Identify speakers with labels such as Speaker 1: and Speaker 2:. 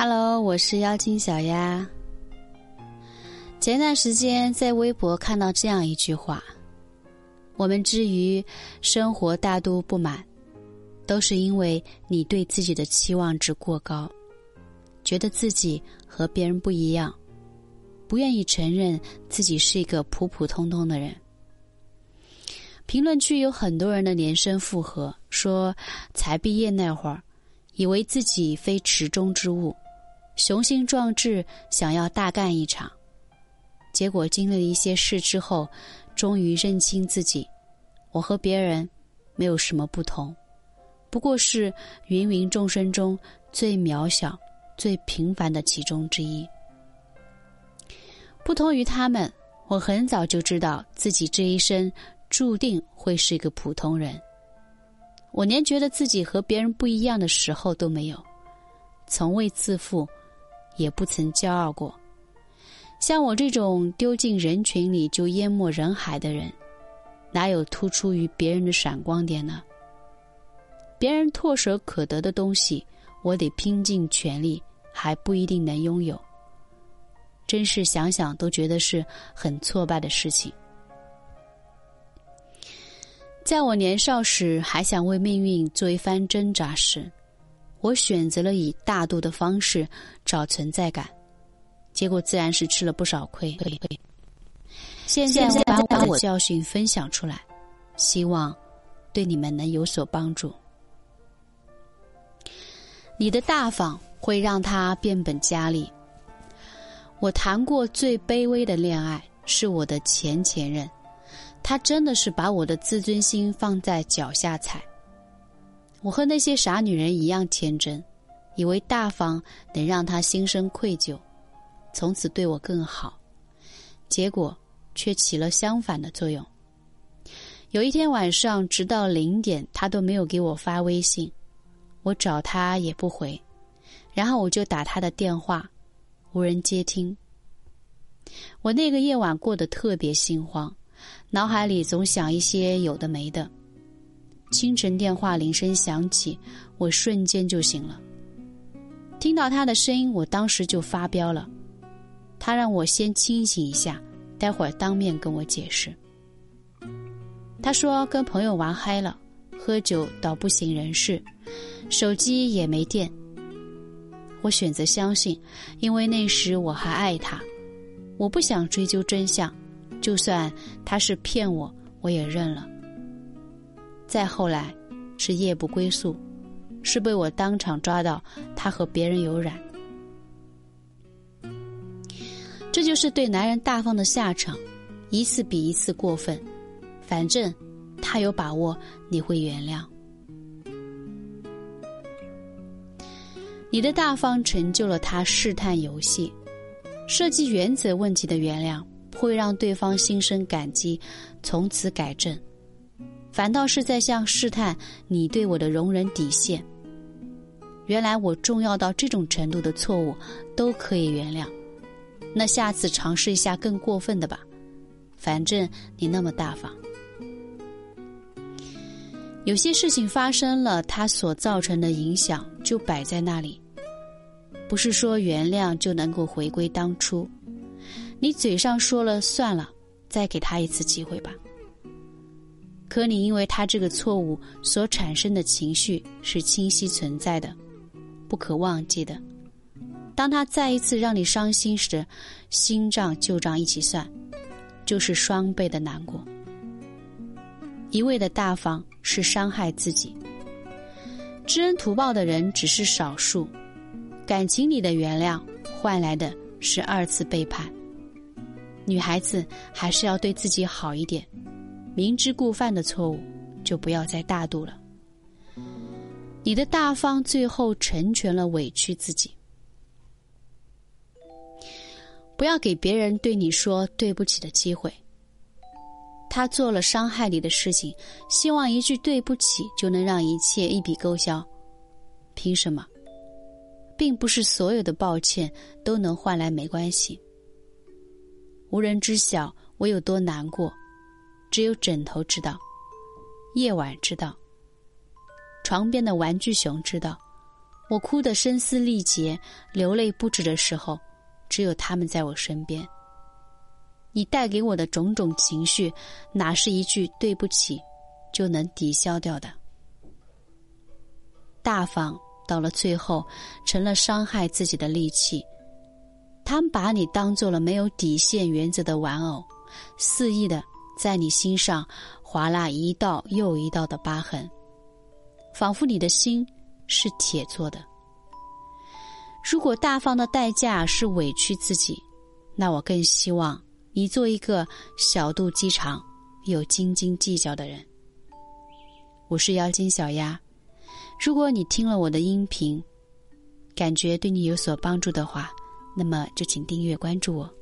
Speaker 1: Hello，我是妖精小丫。前段时间在微博看到这样一句话：“我们之于生活大都不满，都是因为你对自己的期望值过高，觉得自己和别人不一样，不愿意承认自己是一个普普通通的人。”评论区有很多人的连声附和，说才毕业那会儿。以为自己非池中之物，雄心壮志想要大干一场，结果经历了一些事之后，终于认清自己，我和别人没有什么不同，不过是芸芸众生中最渺小、最平凡的其中之一。不同于他们，我很早就知道自己这一生注定会是一个普通人。我连觉得自己和别人不一样的时候都没有，从未自负，也不曾骄傲过。像我这种丢进人群里就淹没人海的人，哪有突出于别人的闪光点呢？别人唾手可得的东西，我得拼尽全力还不一定能拥有。真是想想都觉得是很挫败的事情。在我年少时还想为命运做一番挣扎时，我选择了以大度的方式找存在感，结果自然是吃了不少亏。现在我把我的教训分享出来，希望对你们能有所帮助。你的大方会让他变本加厉。我谈过最卑微的恋爱，是我的前前任。他真的是把我的自尊心放在脚下踩。我和那些傻女人一样天真，以为大方能让他心生愧疚，从此对我更好，结果却起了相反的作用。有一天晚上，直到零点，他都没有给我发微信，我找他也不回，然后我就打他的电话，无人接听。我那个夜晚过得特别心慌。脑海里总想一些有的没的。清晨电话铃声响起，我瞬间就醒了。听到他的声音，我当时就发飙了。他让我先清醒一下，待会儿当面跟我解释。他说跟朋友玩嗨了，喝酒到不省人事，手机也没电。我选择相信，因为那时我还爱他，我不想追究真相。就算他是骗我，我也认了。再后来，是夜不归宿，是被我当场抓到他和别人有染。这就是对男人大方的下场，一次比一次过分。反正他有把握你会原谅。你的大方成就了他试探游戏，涉及原则问题的原谅。会让对方心生感激，从此改正，反倒是在向试探你对我的容忍底线。原来我重要到这种程度的错误都可以原谅，那下次尝试一下更过分的吧，反正你那么大方。有些事情发生了，它所造成的影响就摆在那里，不是说原谅就能够回归当初。你嘴上说了算了，再给他一次机会吧。可你因为他这个错误所产生的情绪是清晰存在的，不可忘记的。当他再一次让你伤心时，新账旧账一起算，就是双倍的难过。一味的大方是伤害自己，知恩图报的人只是少数，感情里的原谅换来的是二次背叛。女孩子还是要对自己好一点，明知故犯的错误就不要再大度了。你的大方最后成全了委屈自己，不要给别人对你说对不起的机会。他做了伤害你的事情，希望一句对不起就能让一切一笔勾销，凭什么？并不是所有的抱歉都能换来没关系。无人知晓我有多难过，只有枕头知道，夜晚知道，床边的玩具熊知道，我哭得声嘶力竭、流泪不止的时候，只有他们在我身边。你带给我的种种情绪，哪是一句对不起就能抵消掉的？大方到了最后，成了伤害自己的利器。他们把你当做了没有底线原则的玩偶，肆意的在你心上划拉一道又一道的疤痕，仿佛你的心。是铁做的。如果大方的代价是委屈自己，那我更希望你做一个小肚鸡肠、又斤斤计较的人。我是妖精小鸭，如果你听了我的音频，感觉对你有所帮助的话，那么就请订阅关注我。